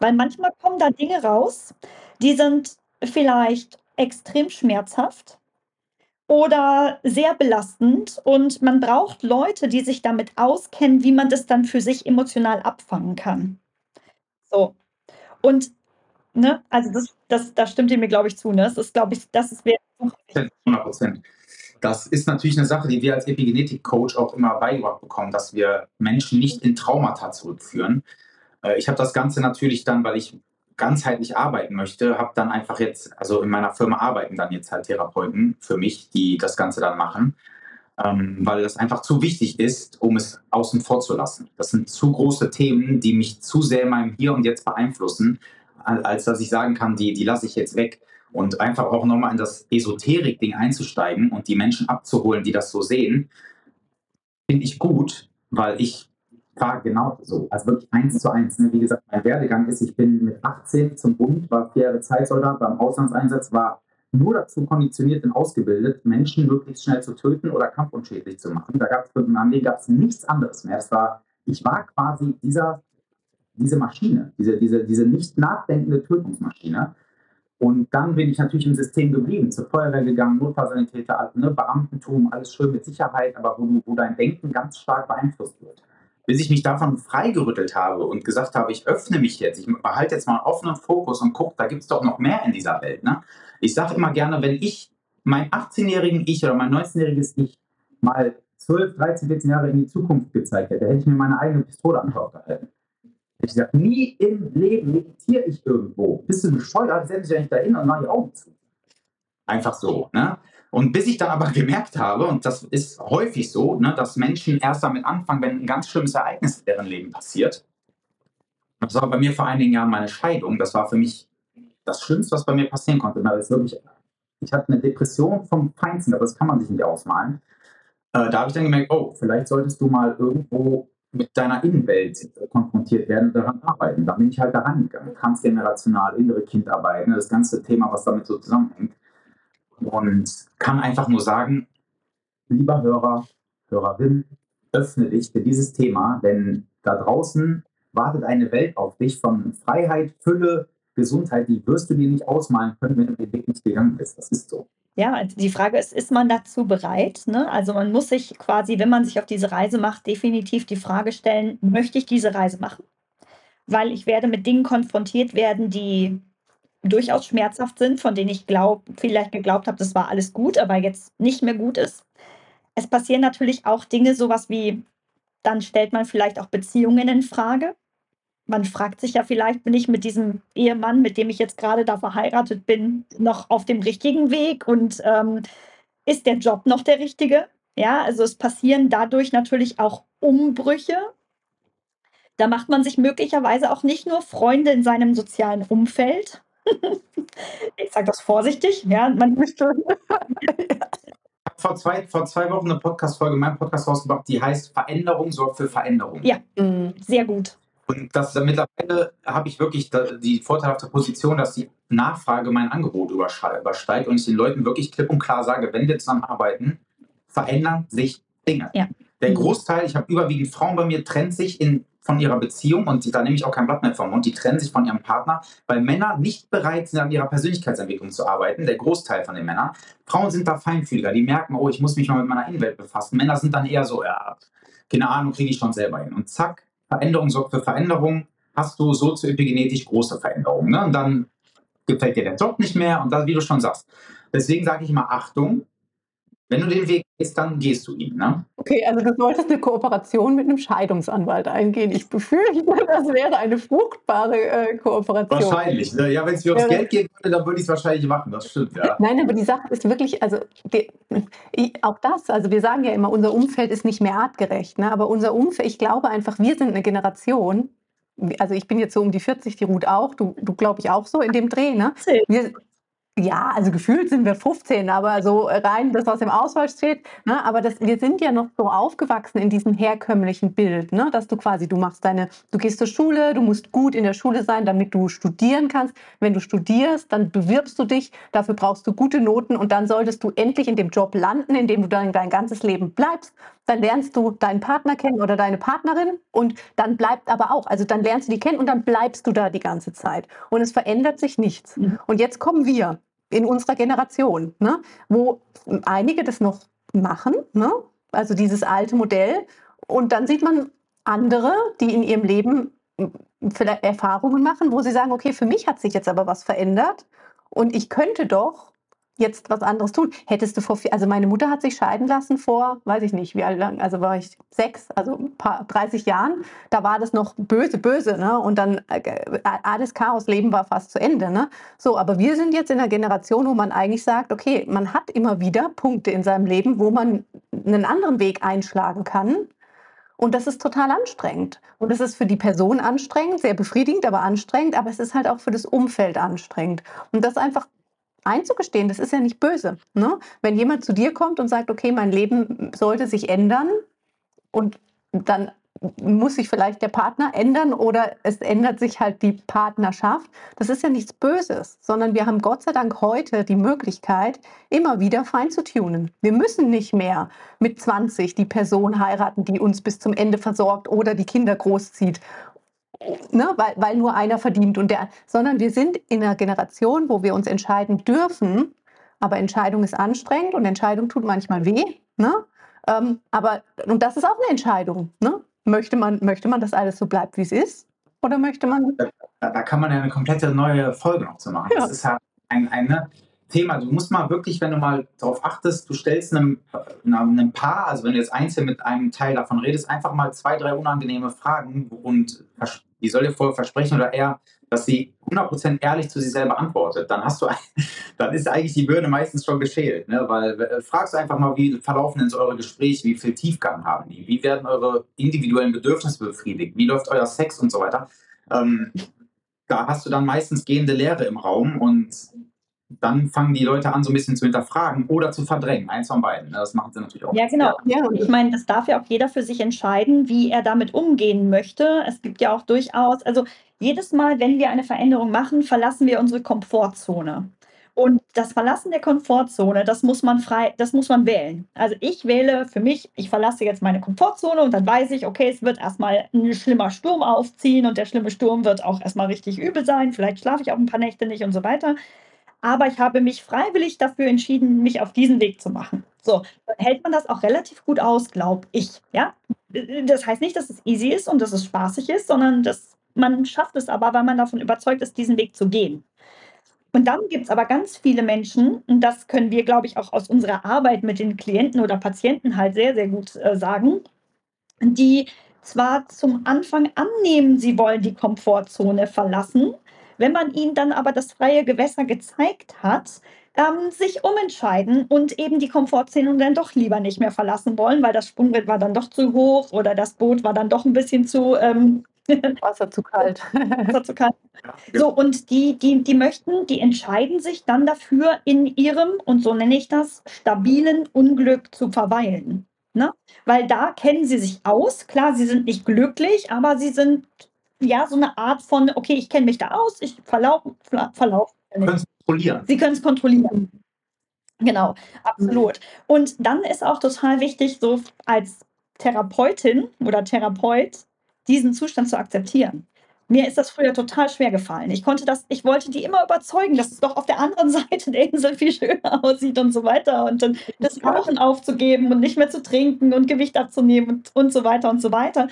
Speaker 2: Weil manchmal kommen da Dinge raus, die sind vielleicht extrem schmerzhaft oder sehr belastend und man braucht Leute, die sich damit auskennen, wie man das dann für sich emotional abfangen kann. So, und, ne, also das, das, da stimmt ihr mir, glaube ich, zu. Ne? Das ist, glaube ich, das ist
Speaker 3: 100 Prozent. Das ist natürlich eine Sache, die wir als Epigenetik-Coach auch immer beigebracht bekommen, dass wir Menschen nicht in Traumata zurückführen. Äh, ich habe das Ganze natürlich dann, weil ich ganzheitlich arbeiten möchte, habe dann einfach jetzt, also in meiner Firma arbeiten dann jetzt halt Therapeuten für mich, die das Ganze dann machen ähm, weil das einfach zu wichtig ist, um es außen vor zu lassen. Das sind zu große Themen, die mich zu sehr in meinem Hier und Jetzt beeinflussen, als dass ich sagen kann, die, die lasse ich jetzt weg. Und einfach auch nochmal in das Esoterik-Ding einzusteigen und die Menschen abzuholen, die das so sehen, finde ich gut, weil ich war genau so, also wirklich eins zu eins. Ne? Wie gesagt, mein Werdegang ist, ich bin mit 18 zum Bund, war vier Jahre Zeitsoldat beim Auslandseinsatz, war nur dazu konditioniert und ausgebildet, Menschen möglichst schnell zu töten oder kampfunschädlich zu machen. Da gab es meinem Leben gab's nichts anderes mehr. Es war, ich war quasi dieser, diese Maschine, diese, diese, diese nicht nachdenkende Tötungsmaschine. Und dann bin ich natürlich im System geblieben, zur Feuerwehr gegangen, Notfallsanitäter, ne, Beamtentum, alles schön mit Sicherheit, aber wo, wo dein Denken ganz stark beeinflusst wird bis ich mich davon freigerüttelt habe und gesagt habe, ich öffne mich jetzt, ich behalte jetzt mal einen offenen Fokus und gucke, da gibt es doch noch mehr in dieser Welt. Ne? Ich sage immer gerne, wenn ich mein 18-jährigen Ich oder mein 19-jähriges Ich mal 12, 13, 14 Jahre in die Zukunft gezeigt hätte, hätte ich mir meine eigene Pistole an gehalten. Ich gesagt, nie im Leben meditiere ich irgendwo. Bist du bescheuert? Setze ich ja nicht dahin und mache die Augen zu. Einfach so. Ne? Und bis ich dann aber *laughs* gemerkt habe, und das ist häufig so, ne, dass Menschen erst damit anfangen, wenn ein ganz schlimmes Ereignis in deren Leben passiert. Das war bei mir vor einigen Jahren meine Scheidung. Das war für mich das Schlimmste, was bei mir passieren konnte. Weil es wirklich ich hatte eine Depression vom Feinsten, aber das kann man sich nicht ausmalen. Äh, da habe ich dann gemerkt, oh, vielleicht solltest du mal irgendwo mit deiner Innenwelt konfrontiert werden und daran arbeiten. Da bin ich halt da reingegangen. Transgenerational, innere Kindarbeit, ne, das ganze Thema, was damit so zusammenhängt. Und kann einfach nur sagen, lieber Hörer, Hörerin, öffne dich für dieses Thema, denn da draußen wartet eine Welt auf dich von Freiheit, Fülle, Gesundheit, die wirst du dir nicht ausmalen können, wenn du den Weg nicht gegangen bist. Das ist so.
Speaker 2: Ja, die Frage ist, ist man dazu bereit? Ne? Also man muss sich quasi, wenn man sich auf diese Reise macht, definitiv die Frage stellen, möchte ich diese Reise machen? Weil ich werde mit Dingen konfrontiert werden, die durchaus schmerzhaft sind, von denen ich glaub, vielleicht geglaubt habe, das war alles gut, aber jetzt nicht mehr gut ist. Es passieren natürlich auch Dinge, sowas wie, dann stellt man vielleicht auch Beziehungen in Frage man fragt sich ja vielleicht, bin ich mit diesem Ehemann, mit dem ich jetzt gerade da verheiratet bin, noch auf dem richtigen Weg und ähm, ist der Job noch der richtige? Ja, also es passieren dadurch natürlich auch Umbrüche. Da macht man sich möglicherweise auch nicht nur Freunde in seinem sozialen Umfeld. Ich sage das vorsichtig, ja, man müsste.
Speaker 3: vor zwei, vor zwei Wochen eine Podcast-Folge, mein Podcast rausgebracht, die heißt Veränderung sorgt für Veränderung.
Speaker 2: Ja, mhm. sehr gut.
Speaker 3: Und das mittlerweile habe ich wirklich die vorteilhafte Position, dass die Nachfrage mein Angebot übersteigt und ich den Leuten wirklich klipp und klar sage, wenn wir zusammenarbeiten, verändern sich Dinge. Ja. Der mhm. Großteil, ich habe überwiegend Frauen bei mir, trennt sich in, von ihrer Beziehung und da nehme ich auch kein Blatt mehr vom Mund, die trennen sich von ihrem Partner, weil Männer nicht bereit sind, an ihrer Persönlichkeitsentwicklung zu arbeiten, der Großteil von den Männern. Frauen sind da feinfühliger, die merken, oh, ich muss mich mal mit meiner Innenwelt befassen. Männer sind dann eher so, ja, keine Ahnung, kriege ich schon selber hin. Und zack, Veränderung sorgt für Veränderung, hast du sozioepigenetisch große Veränderungen. Ne? Und dann gefällt dir der Job nicht mehr und dann, wie du schon sagst. Deswegen sage ich immer Achtung, wenn du den Weg gehst, dann gehst du ihn. Ne?
Speaker 1: Okay, also du solltest eine Kooperation mit einem Scheidungsanwalt eingehen. Ich befürchte, das wäre eine fruchtbare äh, Kooperation.
Speaker 3: Wahrscheinlich. Ne? Ja, wenn es mir ums ja, Geld gehen würde, dann würde ich es wahrscheinlich machen. Das stimmt, ja.
Speaker 1: Nein, aber die Sache ist wirklich, also die, auch das, also wir sagen ja immer, unser Umfeld ist nicht mehr artgerecht. Ne? Aber unser Umfeld, ich glaube einfach, wir sind eine Generation, also ich bin jetzt so um die 40, die Ruth auch, du, du glaube ich auch so in dem Dreh, ne? Wir, ja, also gefühlt sind wir 15, aber so rein das, was im Auswahl steht. Ne? Aber das, wir sind ja noch so aufgewachsen in diesem herkömmlichen Bild, ne? dass du quasi, du machst deine, du gehst zur Schule, du musst gut in der Schule sein, damit du studieren kannst. Wenn du studierst, dann bewirbst du dich, dafür brauchst du gute Noten und dann solltest du endlich in dem Job landen, in dem du dann dein ganzes Leben bleibst. Dann lernst du deinen Partner kennen oder deine Partnerin und dann bleibt aber auch, also dann lernst du die kennen und dann bleibst du da die ganze Zeit. Und es verändert sich nichts. Mhm. Und jetzt kommen wir in unserer Generation, ne? wo einige das noch machen, ne? also dieses alte Modell. Und dann sieht man andere, die in ihrem Leben vielleicht Erfahrungen machen, wo sie sagen, okay, für mich hat sich jetzt aber was verändert und ich könnte doch jetzt was anderes tun. Hättest du vor, also meine Mutter hat sich scheiden lassen vor, weiß ich nicht, wie lang, also war ich sechs, also ein paar, 30 Jahren. Da war das noch böse, böse, ne? Und dann äh, alles Chaos, Leben war fast zu Ende, ne? So, aber wir sind jetzt in einer Generation, wo man eigentlich sagt, okay, man hat immer wieder Punkte in seinem Leben, wo man einen anderen Weg einschlagen kann. Und das ist total anstrengend. Und es ist für die Person anstrengend, sehr befriedigend, aber anstrengend. Aber es ist halt auch für das Umfeld anstrengend. Und das einfach einzugestehen, das ist ja nicht böse. Ne? Wenn jemand zu dir kommt und sagt, okay, mein Leben sollte sich ändern und dann muss sich vielleicht der Partner ändern oder es ändert sich halt die Partnerschaft. Das ist ja nichts Böses, sondern wir haben Gott sei Dank heute die Möglichkeit, immer wieder fein zu tunen. Wir müssen nicht mehr mit 20 die Person heiraten, die uns bis zum Ende versorgt oder die Kinder großzieht ne, weil, weil nur einer verdient und der, sondern wir sind in einer Generation, wo wir uns entscheiden dürfen, aber Entscheidung ist anstrengend und Entscheidung tut manchmal weh. Ne? Ähm, aber, und das ist auch eine Entscheidung. Ne? Möchte, man, möchte man, dass alles so bleibt, wie es ist? Oder möchte man.
Speaker 3: Da, da, kann man ja eine komplette neue Folge noch zu machen. Ja. Das ist ja ein, eine, Thema. Du musst mal wirklich, wenn du mal darauf achtest, du stellst einem, einem Paar, also wenn du jetzt einzeln mit einem Teil davon redest, einfach mal zwei, drei unangenehme Fragen und die soll dir vorher versprechen oder eher, dass sie 100% ehrlich zu sich selber antwortet. Dann hast du, *laughs* dann ist eigentlich die Birne meistens schon geschält, ne? weil äh, fragst einfach mal, wie verlaufen denn so eure Gespräche, wie viel Tiefgang haben die, wie werden eure individuellen Bedürfnisse befriedigt, wie läuft euer Sex und so weiter. Ähm, da hast du dann meistens gehende Leere im Raum und dann fangen die Leute an, so ein bisschen zu hinterfragen oder zu verdrängen. Eins von beiden. Ne? Das machen sie natürlich auch.
Speaker 2: Ja, genau. Ja, ich meine, das darf ja auch jeder für sich entscheiden, wie er damit umgehen möchte. Es gibt ja auch durchaus, also jedes Mal, wenn wir eine Veränderung machen, verlassen wir unsere Komfortzone. Und das Verlassen der Komfortzone, das muss man frei, das muss man wählen. Also ich wähle für mich, ich verlasse jetzt meine Komfortzone und dann weiß ich, okay, es wird erstmal ein schlimmer Sturm aufziehen und der schlimme Sturm wird auch erstmal richtig übel sein. Vielleicht schlafe ich auch ein paar Nächte nicht und so weiter. Aber ich habe mich freiwillig dafür entschieden, mich auf diesen Weg zu machen. So, hält man das auch relativ gut aus, glaube ich. Ja, das heißt nicht, dass es easy ist und dass es spaßig ist, sondern dass man schafft es aber, weil man davon überzeugt ist, diesen Weg zu gehen. Und dann gibt es aber ganz viele Menschen, und das können wir, glaube ich, auch aus unserer Arbeit mit den Klienten oder Patienten halt sehr, sehr gut äh, sagen, die zwar zum Anfang annehmen, sie wollen die Komfortzone verlassen, wenn man ihnen dann aber das freie Gewässer gezeigt hat, ähm, sich umentscheiden und eben die Komfortzone dann doch lieber nicht mehr verlassen wollen, weil das Sprungbrett war dann doch zu hoch oder das Boot war dann doch ein bisschen zu ähm, *laughs*
Speaker 1: Wasser zu kalt.
Speaker 2: Wasser zu kalt. *laughs* So, und die, die, die möchten, die entscheiden sich dann dafür, in ihrem, und so nenne ich das, stabilen Unglück zu verweilen. Ne? Weil da kennen sie sich aus. Klar, sie sind nicht glücklich, aber sie sind ja so eine Art von, okay, ich kenne mich da aus, ich verlaufe. Verlauf,
Speaker 3: sie können es kontrollieren.
Speaker 2: Sie können es kontrollieren. Genau, absolut. Und dann ist auch total wichtig, so als Therapeutin oder Therapeut, diesen Zustand zu akzeptieren. Mir ist das früher total schwer gefallen. Ich konnte das, ich wollte die immer überzeugen, dass es doch auf der anderen *laughs* Seite der Insel viel schöner aussieht und so weiter. Und dann das Rauchen aufzugeben und nicht mehr zu trinken und Gewicht abzunehmen und, und so weiter und so weiter.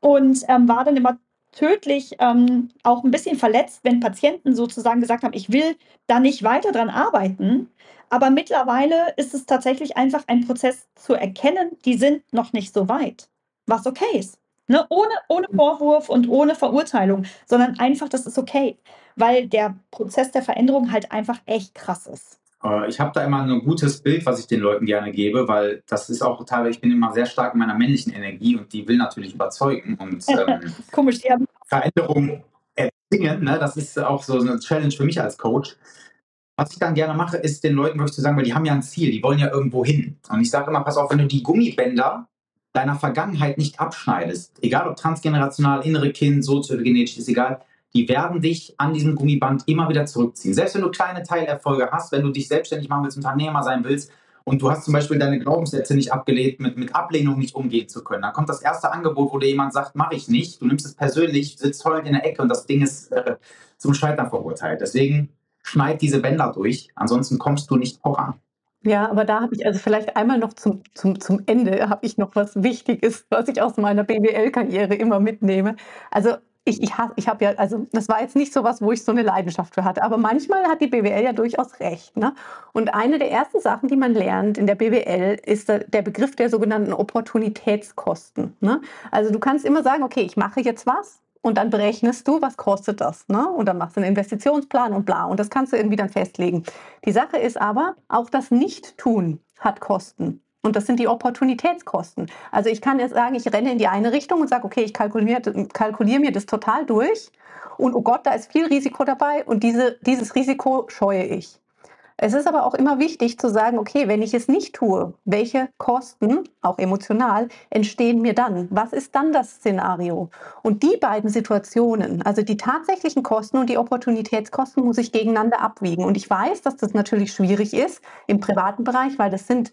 Speaker 2: Und ähm, war dann immer tödlich ähm, auch ein bisschen verletzt, wenn Patienten sozusagen gesagt haben, ich will da nicht weiter dran arbeiten. Aber mittlerweile ist es tatsächlich einfach ein Prozess zu erkennen, die sind noch nicht so weit, was okay ist. Ne? Ohne, ohne Vorwurf und ohne Verurteilung, sondern einfach, das ist okay, weil der Prozess der Veränderung halt einfach echt krass ist.
Speaker 3: Äh, ich habe da immer ein gutes Bild, was ich den Leuten gerne gebe, weil das ist auch total, ich bin immer sehr stark in meiner männlichen Energie und die will natürlich überzeugen und *laughs* ähm,
Speaker 2: Komisch, haben
Speaker 3: Veränderung erzwingen. Ne? Das ist auch so eine Challenge für mich als Coach. Was ich dann gerne mache, ist den Leuten wirklich zu sagen, weil die haben ja ein Ziel, die wollen ja irgendwo hin. Und ich sage immer, pass auf, wenn du die Gummibänder deiner Vergangenheit nicht abschneidest, egal ob transgenerational, innere Kind, soziogenetisch, ist egal, die werden dich an diesem Gummiband immer wieder zurückziehen. Selbst wenn du kleine Teilerfolge hast, wenn du dich selbstständig machen willst, Unternehmer sein willst und du hast zum Beispiel deine Glaubenssätze nicht abgelehnt, mit, mit Ablehnung nicht umgehen zu können, dann kommt das erste Angebot, wo dir jemand sagt, mache ich nicht, du nimmst es persönlich, sitzt heulend in der Ecke und das Ding ist äh, zum Scheitern verurteilt. Deswegen schneid diese Bänder durch, ansonsten kommst du nicht voran.
Speaker 1: Ja, aber da habe ich also vielleicht einmal noch zum, zum, zum Ende habe ich noch was Wichtiges, was ich aus meiner BWL-Karriere immer mitnehme. Also ich, ich, ich habe ja, also das war jetzt nicht so was, wo ich so eine Leidenschaft für hatte, aber manchmal hat die BWL ja durchaus recht. Ne? Und eine der ersten Sachen, die man lernt in der BWL, ist der Begriff der sogenannten Opportunitätskosten. Ne? Also du kannst immer sagen, okay, ich mache jetzt was und dann berechnest du, was kostet das. Ne? Und dann machst du einen Investitionsplan und bla. Und das kannst du irgendwie dann festlegen. Die Sache ist aber, auch das Nicht-Tun hat Kosten. Und das sind die Opportunitätskosten. Also ich kann jetzt sagen, ich renne in die eine Richtung und sage, okay, ich kalkuliere, kalkuliere mir das total durch. Und oh Gott, da ist viel Risiko dabei und diese, dieses Risiko scheue ich. Es ist aber auch immer wichtig zu sagen, okay, wenn ich es nicht tue, welche Kosten, auch emotional, entstehen mir dann? Was ist dann das Szenario? Und die beiden Situationen, also die tatsächlichen Kosten und die Opportunitätskosten, muss ich gegeneinander abwiegen. Und ich weiß, dass das natürlich schwierig ist im privaten Bereich, weil das sind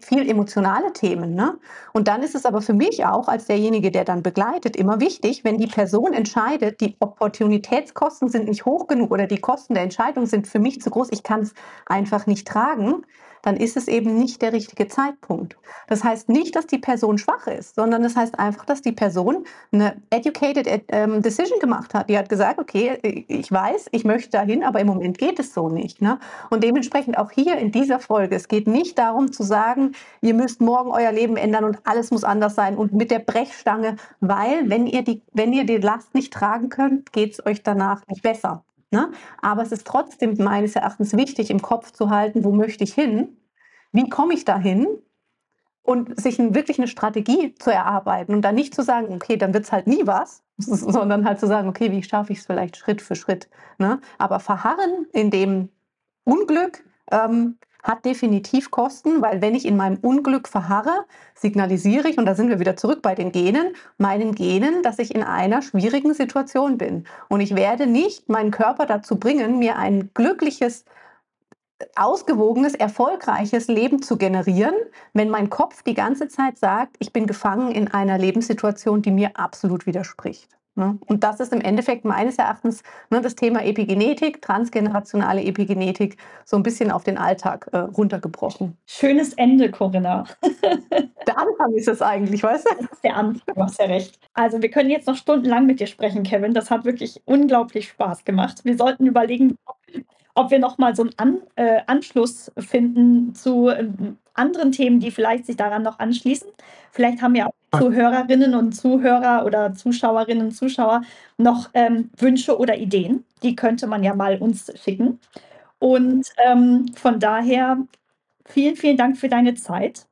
Speaker 1: viel emotionale Themen. Ne? Und dann ist es aber für mich auch als derjenige, der dann begleitet, immer wichtig, wenn die Person entscheidet, die Opportunitätskosten sind nicht hoch genug oder die Kosten der Entscheidung sind für mich zu groß, ich kann es einfach nicht tragen, dann ist es eben nicht der richtige Zeitpunkt. Das heißt nicht, dass die Person schwach ist, sondern das heißt einfach, dass die Person eine educated ähm, decision gemacht hat. Die hat gesagt, okay, ich weiß, ich möchte dahin, aber im Moment geht es so nicht. Ne? Und dementsprechend auch hier in dieser Folge, es geht nicht darum zu sagen, ihr müsst morgen euer Leben ändern und alles muss anders sein und mit der Brechstange, weil wenn ihr die, wenn ihr die Last nicht tragen könnt, geht es euch danach nicht besser. Ne? Aber es ist trotzdem meines Erachtens wichtig, im Kopf zu halten, wo möchte ich hin? Wie komme ich dahin? Und sich wirklich eine Strategie zu erarbeiten und dann nicht zu sagen, okay, dann wird es halt nie was, *laughs* sondern halt zu sagen, okay, wie schaffe ich es vielleicht Schritt für Schritt. Ne? Aber verharren in dem Unglück ähm, hat definitiv Kosten, weil wenn ich in meinem Unglück verharre, signalisiere ich, und da sind wir wieder zurück bei den Genen, meinen Genen, dass ich in einer schwierigen Situation bin. Und ich werde nicht meinen Körper dazu bringen, mir ein glückliches, ausgewogenes, erfolgreiches Leben zu generieren, wenn mein Kopf die ganze Zeit sagt, ich bin gefangen in einer Lebenssituation, die mir absolut widerspricht. Ne? Und das ist im Endeffekt meines Erachtens ne, das Thema Epigenetik, transgenerationale Epigenetik, so ein bisschen auf den Alltag äh, runtergebrochen.
Speaker 2: Schönes Ende, Corinna. *laughs*
Speaker 1: der Anfang ist es eigentlich, weißt du?
Speaker 2: Das ist der Anfang, du hast ja recht. Also wir können jetzt noch stundenlang mit dir sprechen, Kevin. Das hat wirklich unglaublich Spaß gemacht. Wir sollten überlegen, ob wir noch mal so einen An äh, Anschluss finden zu äh, anderen Themen, die vielleicht sich daran noch anschließen. Vielleicht haben ja auch Zuhörerinnen und Zuhörer oder Zuschauerinnen und Zuschauer noch ähm, Wünsche oder Ideen. Die könnte man ja mal uns schicken. Und ähm, von daher vielen, vielen Dank für deine Zeit.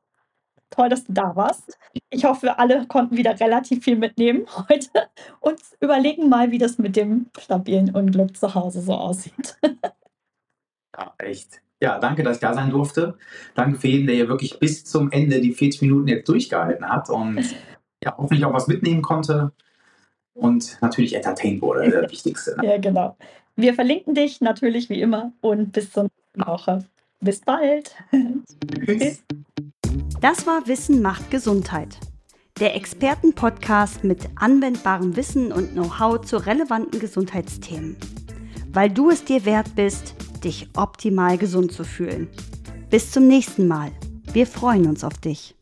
Speaker 2: Toll, dass du da warst. Ich hoffe, wir alle konnten wieder relativ viel mitnehmen *laughs* heute und überlegen mal, wie das mit dem stabilen Unglück zu Hause so aussieht. *laughs*
Speaker 3: Ja, echt. Ja, danke, dass ich da sein durfte. Danke für jeden, der hier wirklich bis zum Ende die 40 Minuten jetzt durchgehalten hat und *laughs* ja, hoffentlich auch was mitnehmen konnte und natürlich entertained wurde, das *laughs* Wichtigste.
Speaker 2: Ne? Ja, genau. Wir verlinken dich natürlich wie immer und bis zur nächsten Woche. Bis bald. *laughs*
Speaker 4: Tschüss. Das war Wissen macht Gesundheit. Der Expertenpodcast mit anwendbarem Wissen und Know-how zu relevanten Gesundheitsthemen. Weil du es dir wert bist, dich optimal gesund zu fühlen. Bis zum nächsten Mal. Wir freuen uns auf dich.